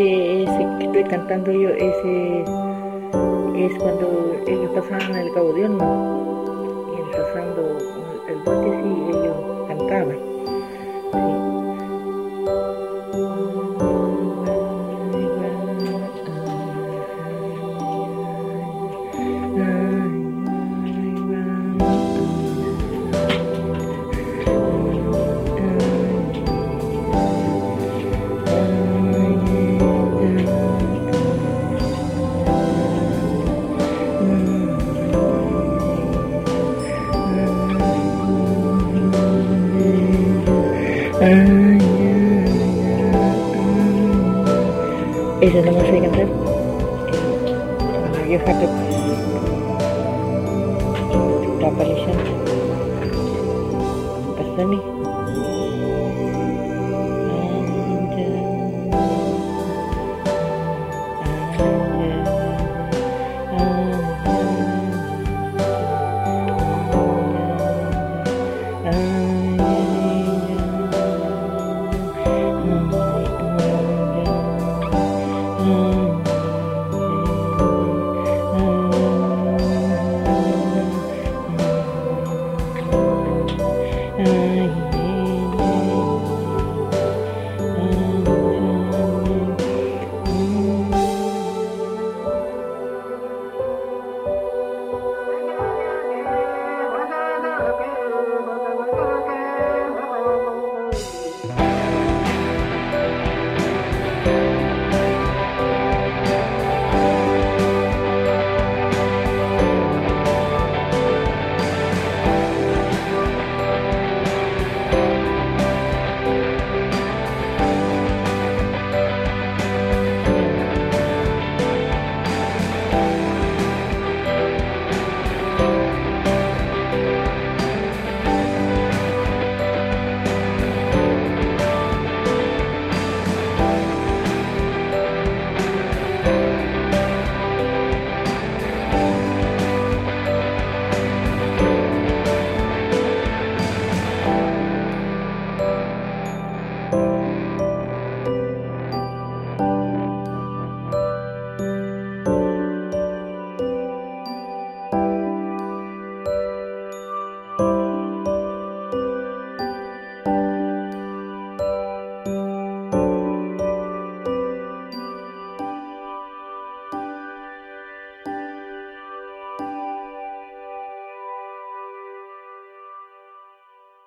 ese, que estoy cantando yo, ese es cuando ellos pasaban el gaudión y pasando el bote y Eso no me sé cantar. La vieja que está apareciendo. Perdón. Ay.